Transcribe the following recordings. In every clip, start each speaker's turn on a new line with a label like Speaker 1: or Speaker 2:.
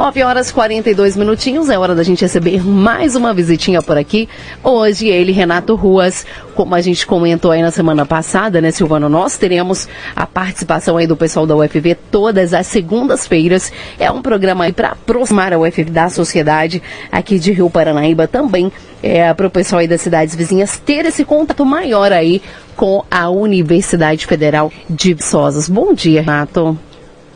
Speaker 1: 9 horas e 42 minutinhos, é hora da gente receber mais uma visitinha por aqui. Hoje ele, Renato Ruas, como a gente comentou aí na semana passada, né, Silvano, nós teremos a participação aí do pessoal da UFV todas as segundas-feiras. É um programa aí para aproximar a UFV da sociedade aqui de Rio Paranaíba também, é, para o pessoal aí das cidades vizinhas ter esse contato maior aí com a Universidade Federal de Viçosas. Bom dia, Renato.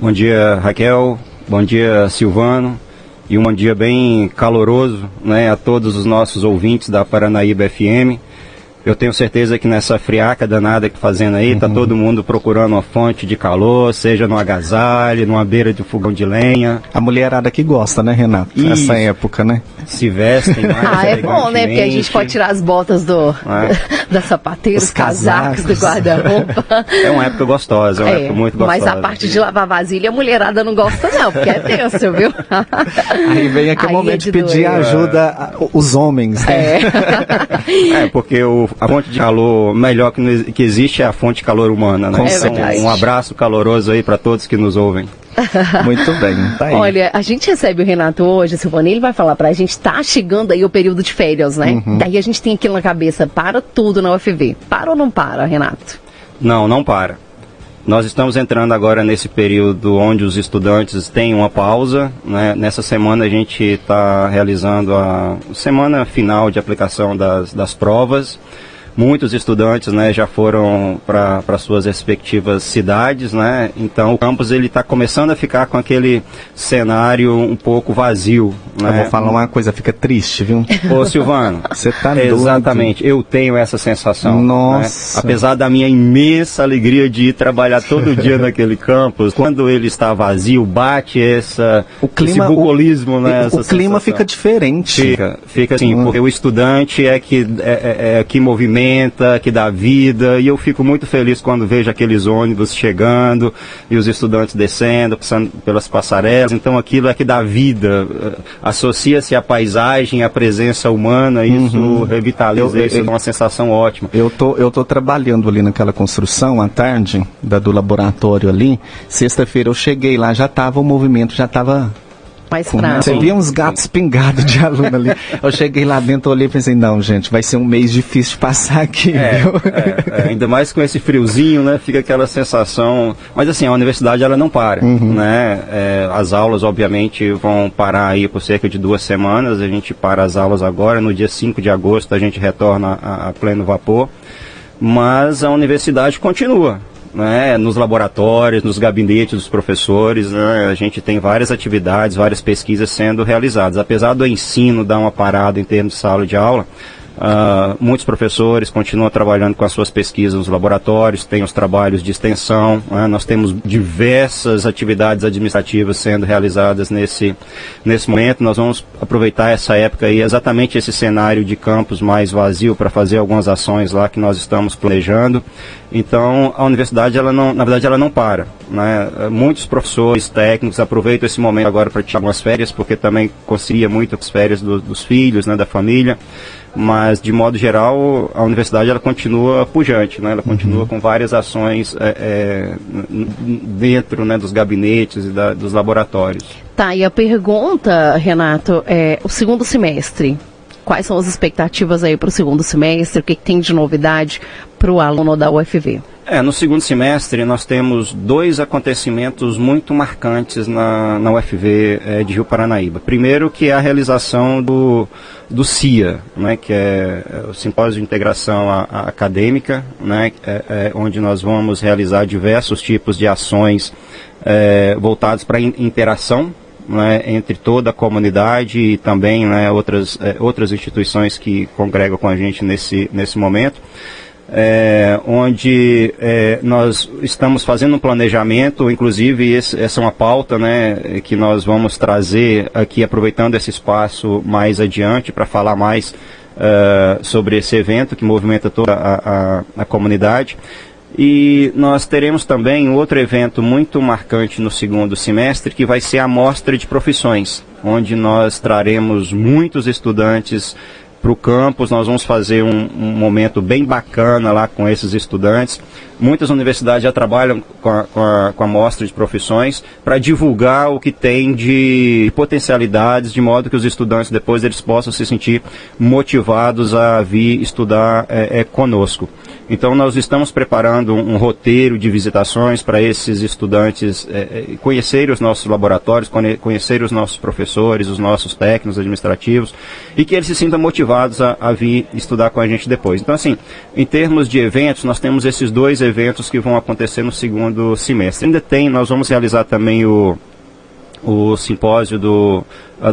Speaker 2: Bom dia, Raquel. Bom dia, Silvano. E um bom dia bem caloroso né, a todos os nossos ouvintes da Paranaíba FM. Eu tenho certeza que nessa friaca danada que fazendo aí, tá uhum. tá todo mundo procurando uma fonte de calor, seja no agasalho, numa beira de fogão de lenha.
Speaker 3: A mulherada que gosta, né, Renato? Isso. Nessa época, né?
Speaker 2: Se vestem mais
Speaker 1: Ah, é bom, né? Porque a gente pode tirar as botas do, é. da sapateira, os, casacos, casacos do guarda-roupa.
Speaker 2: É uma época gostosa, é uma é, época muito gostosa.
Speaker 1: Mas a parte de lavar vasilha, a mulherada não gosta não, porque é tenso, viu?
Speaker 3: Aí vem aquele aí momento é de, de pedir ajuda os homens,
Speaker 2: né? É, é porque o a fonte de calor melhor que, que existe é a fonte de calor humana, né?
Speaker 1: É então,
Speaker 2: um abraço caloroso aí para todos que nos ouvem.
Speaker 3: Muito bem, tá aí.
Speaker 1: Olha, a gente recebe o Renato hoje, Silvana, ele vai falar pra gente, tá chegando aí o período de férias, né? Uhum. Daí a gente tem aquilo na cabeça, para tudo na UFV. Para ou não para, Renato?
Speaker 2: Não, não para. Nós estamos entrando agora nesse período onde os estudantes têm uma pausa. Né? Nessa semana a gente está realizando a semana final de aplicação das, das provas muitos estudantes né, já foram para suas respectivas cidades, né? Então o campus ele está começando a ficar com aquele cenário um pouco vazio.
Speaker 3: Né? Eu vou falar uma coisa, fica triste, viu?
Speaker 2: Ô Silvano, você tá Exatamente, eu tenho essa sensação.
Speaker 3: Né? Nossa.
Speaker 2: Né? Apesar da minha imensa alegria de ir trabalhar todo dia naquele campus, quando ele está vazio, bate essa
Speaker 3: o clima,
Speaker 2: esse bucolismo,
Speaker 3: o,
Speaker 2: né?
Speaker 3: O clima fica diferente.
Speaker 2: Fica, fica assim, hum. porque o estudante é que é, é, é que movimenta que dá vida, e eu fico muito feliz quando vejo aqueles ônibus chegando e os estudantes descendo, passando pelas passarelas. Então aquilo é que dá vida, associa-se à paisagem, à presença humana, isso uhum. revitaliza, eu, isso eu, é uma sensação ótima.
Speaker 3: Eu tô, eu tô trabalhando ali naquela construção à tarde, da, do laboratório ali. Sexta-feira eu cheguei lá, já estava o movimento, já estava
Speaker 1: mais fraco.
Speaker 3: Você via uns gatos pingados de aluno ali. Eu cheguei lá dentro, olhei e pensei, não, gente, vai ser um mês difícil de passar aqui.
Speaker 2: É, é, é, ainda mais com esse friozinho, né? Fica aquela sensação. Mas assim, a universidade ela não para, uhum. né? É, as aulas, obviamente, vão parar aí por cerca de duas semanas. A gente para as aulas agora. No dia 5 de agosto a gente retorna a, a pleno vapor. Mas a universidade continua né, nos laboratórios, nos gabinetes dos professores, né, a gente tem várias atividades, várias pesquisas sendo realizadas. Apesar do ensino dar uma parada em termos de sala de aula, Uh, muitos professores continuam trabalhando com as suas pesquisas nos laboratórios, tem os trabalhos de extensão, né? nós temos diversas atividades administrativas sendo realizadas nesse, nesse momento. Nós vamos aproveitar essa época e exatamente esse cenário de campus mais vazio para fazer algumas ações lá que nós estamos planejando. Então, a universidade, ela não, na verdade, ela não para. Né? Muitos professores técnicos aproveitam esse momento agora para tirar algumas férias, porque também concilia muito as férias do, dos filhos, né, da família mas de modo geral a universidade ela continua pujante, né? ela continua uhum. com várias ações é, é, dentro né, dos gabinetes e da, dos laboratórios.
Speaker 1: Tá, e a pergunta, Renato, é o segundo semestre. Quais são as expectativas aí para o segundo semestre? O que, que tem de novidade para o aluno da UFV?
Speaker 2: É, no segundo semestre nós temos dois acontecimentos muito marcantes na, na UFV é, de Rio Paranaíba. Primeiro que é a realização do, do CIA, né, que é, é o Simpósio de Integração Acadêmica, né, é, é, onde nós vamos realizar diversos tipos de ações é, voltadas para interação né, entre toda a comunidade e também né, outras, é, outras instituições que congregam com a gente nesse, nesse momento é, onde é, nós estamos fazendo um planejamento, inclusive esse, essa é uma pauta né, que nós vamos trazer aqui, aproveitando esse espaço mais adiante para falar mais uh, sobre esse evento que movimenta toda a, a, a comunidade. E nós teremos também outro evento muito marcante no segundo semestre, que vai ser a Mostra de Profissões, onde nós traremos muitos estudantes para o campus, nós vamos fazer um, um, momento bem bacana lá com esses estudantes. Muitas universidades já trabalham com a, com a, com a mostra de profissões para divulgar o que tem de potencialidades, de modo que os estudantes depois eles possam se sentir motivados a vir estudar é, é, conosco. Então nós estamos preparando um, roteiro de visitações para esses estudantes é, é, conhecerem os nossos laboratórios, conhecerem os nossos professores, os nossos técnicos administrativos e que eles se sintam motivados a, a vir estudar com a gente depois. Então assim, em termos de eventos, nós temos esses dois eventos que vão acontecer no segundo semestre. Ainda tem, nós vamos realizar também o, o simpósio do,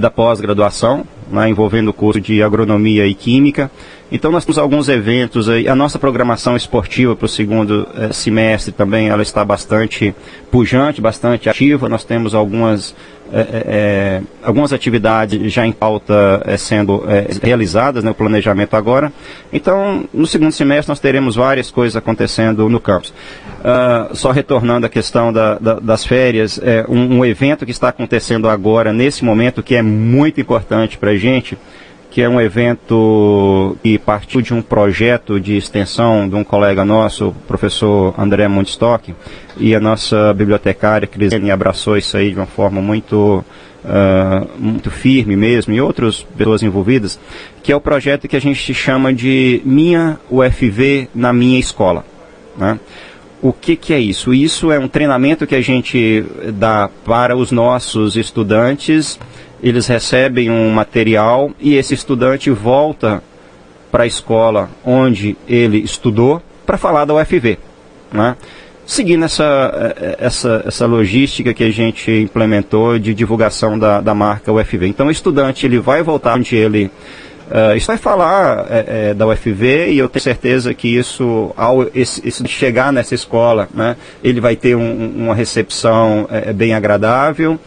Speaker 2: da pós-graduação, né, envolvendo o curso de agronomia e química. Então nós temos alguns eventos aí. A nossa programação esportiva para o segundo eh, semestre também ela está bastante pujante, bastante ativa. Nós temos algumas é, algumas atividades já em pauta é, sendo realizadas, né, o planejamento agora. Então, no segundo semestre nós teremos várias coisas acontecendo no campus. Uh, só retornando à questão da, da, das férias, é, um, um evento que está acontecendo agora, nesse momento, que é muito importante para a gente, que é um evento que partiu de um projeto de extensão de um colega nosso, o professor André Mundstock, e a nossa bibliotecária Crisene abraçou isso aí de uma forma muito, uh, muito firme mesmo, e outras pessoas envolvidas, que é o projeto que a gente chama de Minha UFV na Minha Escola. Né? O que, que é isso? Isso é um treinamento que a gente dá para os nossos estudantes eles recebem um material e esse estudante volta para a escola onde ele estudou para falar da UFV. Né? Seguindo essa, eh, essa, essa logística que a gente implementou de divulgação da, da marca UFV. Então o estudante ele vai voltar onde ele Uh, isso vai falar é, é, da UFV e eu tenho certeza que isso, ao esse, esse chegar nessa escola, né, ele vai ter um, uma recepção é, bem agradável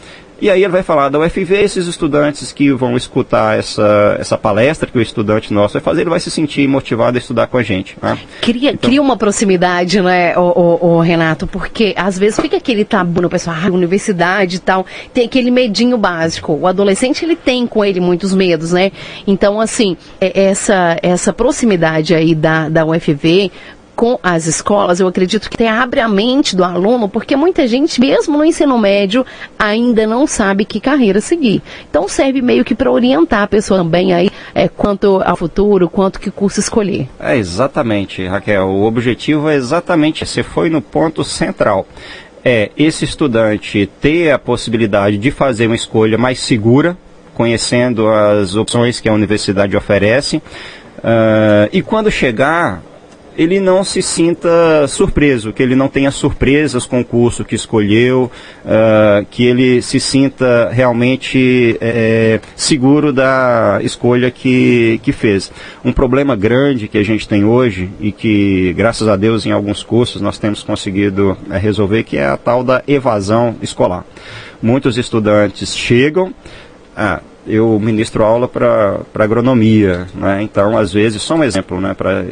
Speaker 2: e aí ele vai falar da UFV, esses estudantes que vão escutar essa, essa palestra que o estudante nosso vai fazer, ele vai se sentir motivado a estudar com a gente. Né?
Speaker 1: Cria, então, cria uma proximidade, né, o, Renato, porque às vezes fica aquele tabu no pessoal, ah, universidade e tal, tem aquele medinho básico. O adolescente, ele tem com ele muitos medos, né? Então, assim, é, essa, essa proximidade aí da, da UFV com as escolas, eu acredito que abre a mente do aluno, porque muita gente, mesmo no ensino médio, ainda não sabe que carreira seguir. Então serve meio que para orientar a pessoa também aí é, quanto ao futuro, quanto que curso escolher.
Speaker 2: É exatamente, Raquel. O objetivo é exatamente, você foi no ponto central. É esse estudante ter a possibilidade de fazer uma escolha mais segura, conhecendo as opções que a universidade oferece. Uh, e quando chegar ele não se sinta surpreso, que ele não tenha surpresas com o curso que escolheu, uh, que ele se sinta realmente é, seguro da escolha que, que fez. Um problema grande que a gente tem hoje e que, graças a Deus, em alguns cursos nós temos conseguido é, resolver, que é a tal da evasão escolar. Muitos estudantes chegam, ah, eu ministro aula para agronomia, né? então às vezes, só um exemplo, né, para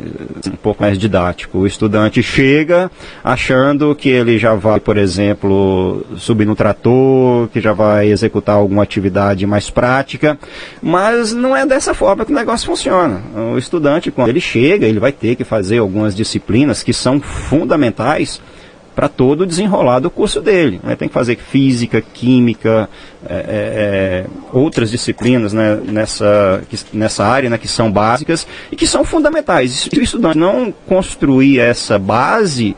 Speaker 2: um pouco mais didático, o estudante chega achando que ele já vai, por exemplo, subir no trator, que já vai executar alguma atividade mais prática, mas não é dessa forma que o negócio funciona. O estudante, quando ele chega, ele vai ter que fazer algumas disciplinas que são fundamentais para todo o desenrolar do curso dele. Né? Tem que fazer física, química, é, é, é, outras disciplinas né, nessa, nessa área né, que são básicas e que são fundamentais. Se o estudante não construir essa base,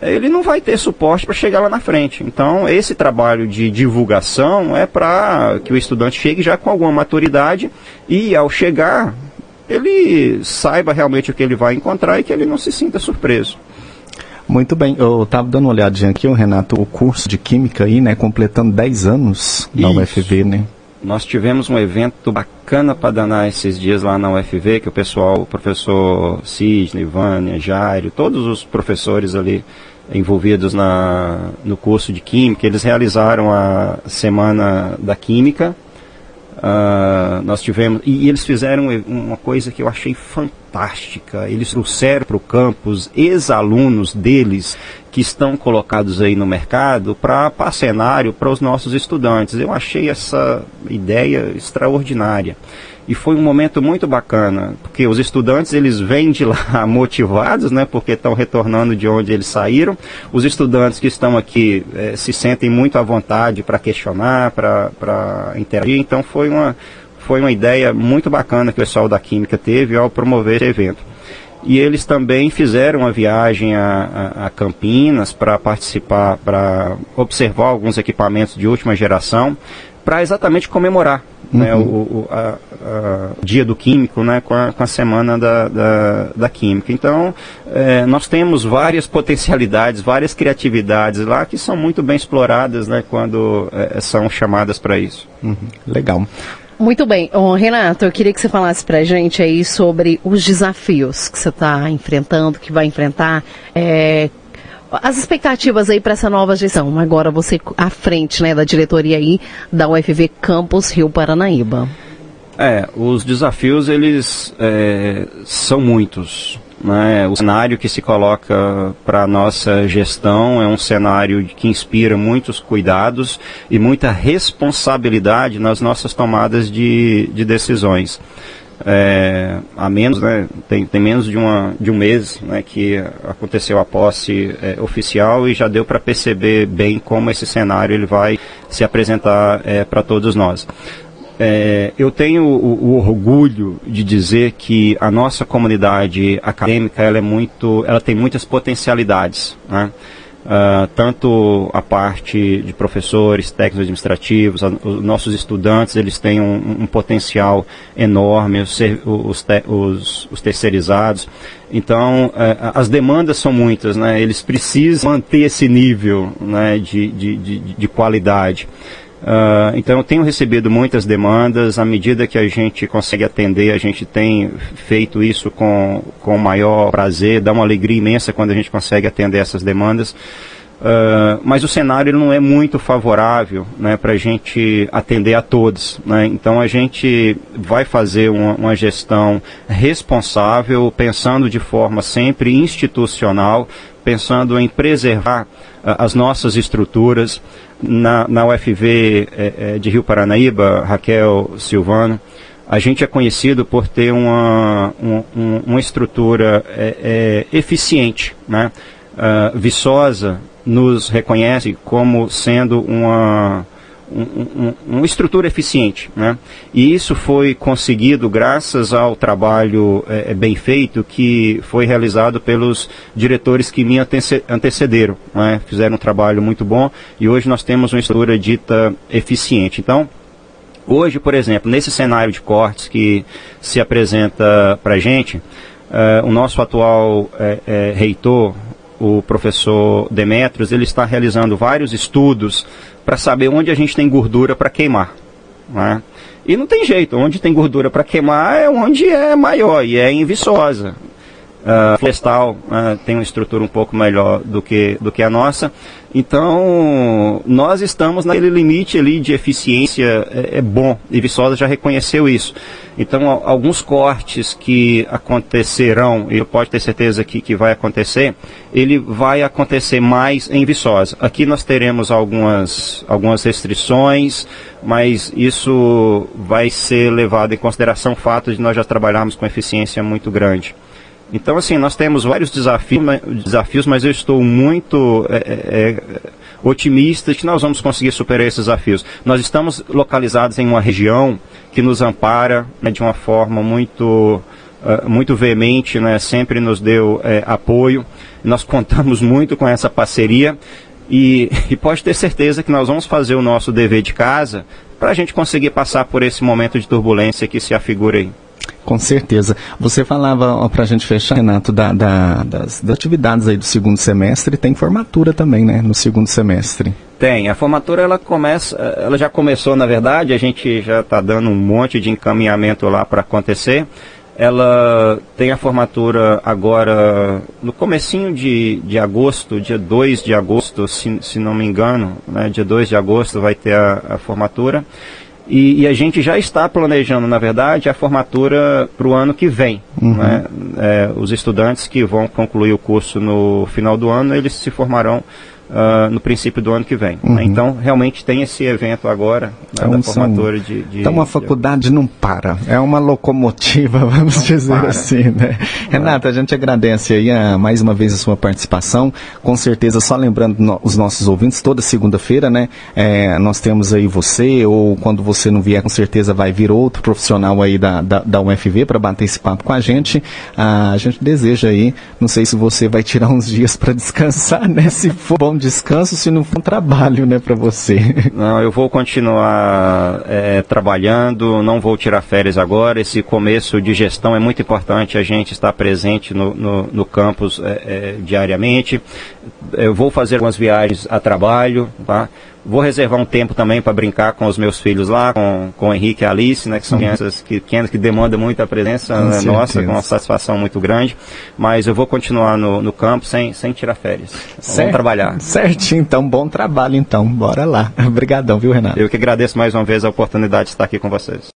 Speaker 2: ele não vai ter suporte para chegar lá na frente. Então, esse trabalho de divulgação é para que o estudante chegue já com alguma maturidade e, ao chegar, ele saiba realmente o que ele vai encontrar e que ele não se sinta surpreso.
Speaker 3: Muito bem, eu estava dando uma olhadinha aqui, o Renato, o curso de Química aí, né, completando 10 anos na Isso. UFV, né?
Speaker 2: Nós tivemos um evento bacana para danar esses dias lá na UFV, que o pessoal, o professor Sidney, Vânia, Jairo, todos os professores ali envolvidos na, no curso de Química, eles realizaram a Semana da Química, Uh, nós tivemos e, eles fizeram uma coisa que eu achei fantástica. Eles trouxeram para o campus ex-alunos deles que estão colocados aí no mercado para cenário para os nossos estudantes. Eu achei essa ideia extraordinária. E foi um momento muito bacana, porque os estudantes eles vêm de lá motivados, né, porque estão retornando de onde eles saíram. Os estudantes que estão aqui eh, se sentem muito à vontade para questionar, para interagir. Então foi uma, foi uma ideia muito bacana que o pessoal da Química teve ao promover esse evento e eles também fizeram uma viagem a, a, a Campinas para participar, para observar alguns equipamentos de última geração, para exatamente comemorar né, uhum. né, o, o a, dia do químico né, com, a, com a semana da, da, da química. Então, é, nós temos várias potencialidades, várias criatividades lá que são muito bem exploradas né, quando é, são chamadas para isso.
Speaker 3: Uhum. Legal.
Speaker 1: Muito bem. Oh, Renato, eu queria que você falasse para a gente aí sobre os desafios que você está enfrentando, que vai enfrentar. É, as expectativas aí para essa nova gestão. Agora você à frente né, da diretoria aí da UFV Campus Rio Paranaíba.
Speaker 2: É, os desafios eles é, são muitos. Né? O cenário que se coloca para a nossa gestão é um cenário que inspira muitos cuidados e muita responsabilidade nas nossas tomadas de, de decisões. É, há menos, né, tem, tem menos de, uma, de um mês né, que aconteceu a posse é, oficial e já deu para perceber bem como esse cenário ele vai se apresentar é, para todos nós. É, eu tenho o, o, orgulho de dizer que a nossa comunidade acadêmica ela é muito, ela tem muitas potencialidades. Né? Uh, tanto a parte de professores, técnicos administrativos, a, os nossos estudantes, eles têm um, um potencial enorme, os, os, te, os, os terceirizados. Então, uh, as demandas são muitas, né? eles precisam manter esse nível né, de, de, de, de qualidade. Uh, então eu tenho recebido muitas demandas, à medida que a gente consegue atender, a gente tem feito isso com, com maior prazer, dá uma alegria imensa quando a gente consegue atender essas demandas. Uh, mas o cenário não é muito favorável né, para a gente atender a todos. Né? Então a gente vai fazer uma, uma gestão responsável, pensando de forma sempre institucional, pensando em preservar uh, as nossas estruturas, na, na UFV é, é, de Rio Paranaíba, Raquel Silvano, a gente é conhecido por ter uma, um, uma estrutura é, é, eficiente. Né? Uh, Viçosa nos reconhece como sendo uma, um, uma estrutura eficiente. Né? E isso foi conseguido graças ao trabalho é, é, bem feito que foi realizado pelos diretores que me antecederam. Né? Fizeram um trabalho muito bom e hoje nós temos uma estrutura dita eficiente. Então, hoje, por exemplo, nesse cenário de cortes que se apresenta para a gente, uh, o nosso atual é, é, reitor, o professor Demetrios, ele está realizando vários estudos para saber onde a gente tem gordura para queimar. Né? E não tem jeito, onde tem gordura para queimar é onde é maior e é em Viçosa. Uh, Florestal uh, tem uma estrutura um pouco melhor do que, do que a nossa. Então, nós estamos naquele limite ali de eficiência, é, é bom, e Viçosa já reconheceu isso. Então, alguns cortes que acontecerão, e pode ter certeza que, que vai acontecer, ele vai acontecer mais em Viçosa. Aqui nós teremos algumas, algumas restrições, mas isso vai ser levado em consideração o fato de nós já trabalharmos com eficiência muito grande. Então, assim, nós temos vários desafios, mas eu estou muito é, é, é, otimista que nós vamos conseguir superar esses desafios. Nós estamos localizados em uma região que nos ampara né, de uma forma muito, uh, muito veemente, né, sempre nos deu é, apoio. Nós contamos muito com essa parceria e, e pode ter certeza que nós vamos fazer o nosso dever de casa para a gente conseguir passar por esse momento de turbulência que se afigura aí.
Speaker 3: Com certeza. Você falava, para a gente fechar, Renato, da, da, das, das, atividades aí do segundo semestre, tem formatura também, né, no segundo semestre.
Speaker 2: Tem. A formatura, ela começa, ela já começou, na verdade, a gente já está dando um monte de encaminhamento lá para acontecer. Ela tem a formatura agora no comecinho de, de agosto, dia 2 de agosto, se, se não me engano, né, dia 2 de agosto vai ter a, a formatura. E, e, a gente já está planejando, na verdade, a formatura para o ano que vem. Uhum. Né? É, os estudantes que vão concluir o curso no final do ano, eles se formarão uh, no princípio do ano que vem. Né? Uhum. Né? Então, realmente tem esse evento agora né, então, da formatura são, de, de,
Speaker 3: Então, a faculdade de... não para, é uma locomotiva, vamos não dizer para. assim, né? Renata, a gente agradece aí a, ah, mais uma vez a sua participação. Com certeza, só lembrando no, os nossos ouvintes, toda segunda-feira, né? É, nós temos aí você, ou quando você não vier, com certeza vai vir outro profissional aí da, da, da UFV para bater esse papo com a gente. Ah, a gente deseja aí, não sei se você vai tirar uns dias para descansar, né? Se for bom descanso se não for um trabalho, né, para você?
Speaker 2: Não, eu vou continuar é, trabalhando, não vou tirar férias agora. Esse começo de gestão é muito importante, a gente estar presente no, no, no campus é, é, diariamente. Eu vou fazer algumas viagens a trabalho, tá? Vou reservar um tempo também para brincar com os meus filhos lá, com, com o Henrique e a Alice, né, que são uhum. crianças que, pequenas que demandam muita presença né, nossa, com uma satisfação muito grande. Mas eu vou continuar no, no campo sem, sem tirar férias. Certo, Vamos trabalhar.
Speaker 3: Certinho, então, bom trabalho então. Bora lá. Obrigadão, viu, Renato?
Speaker 2: Eu que agradeço mais uma vez a oportunidade de estar aqui com vocês.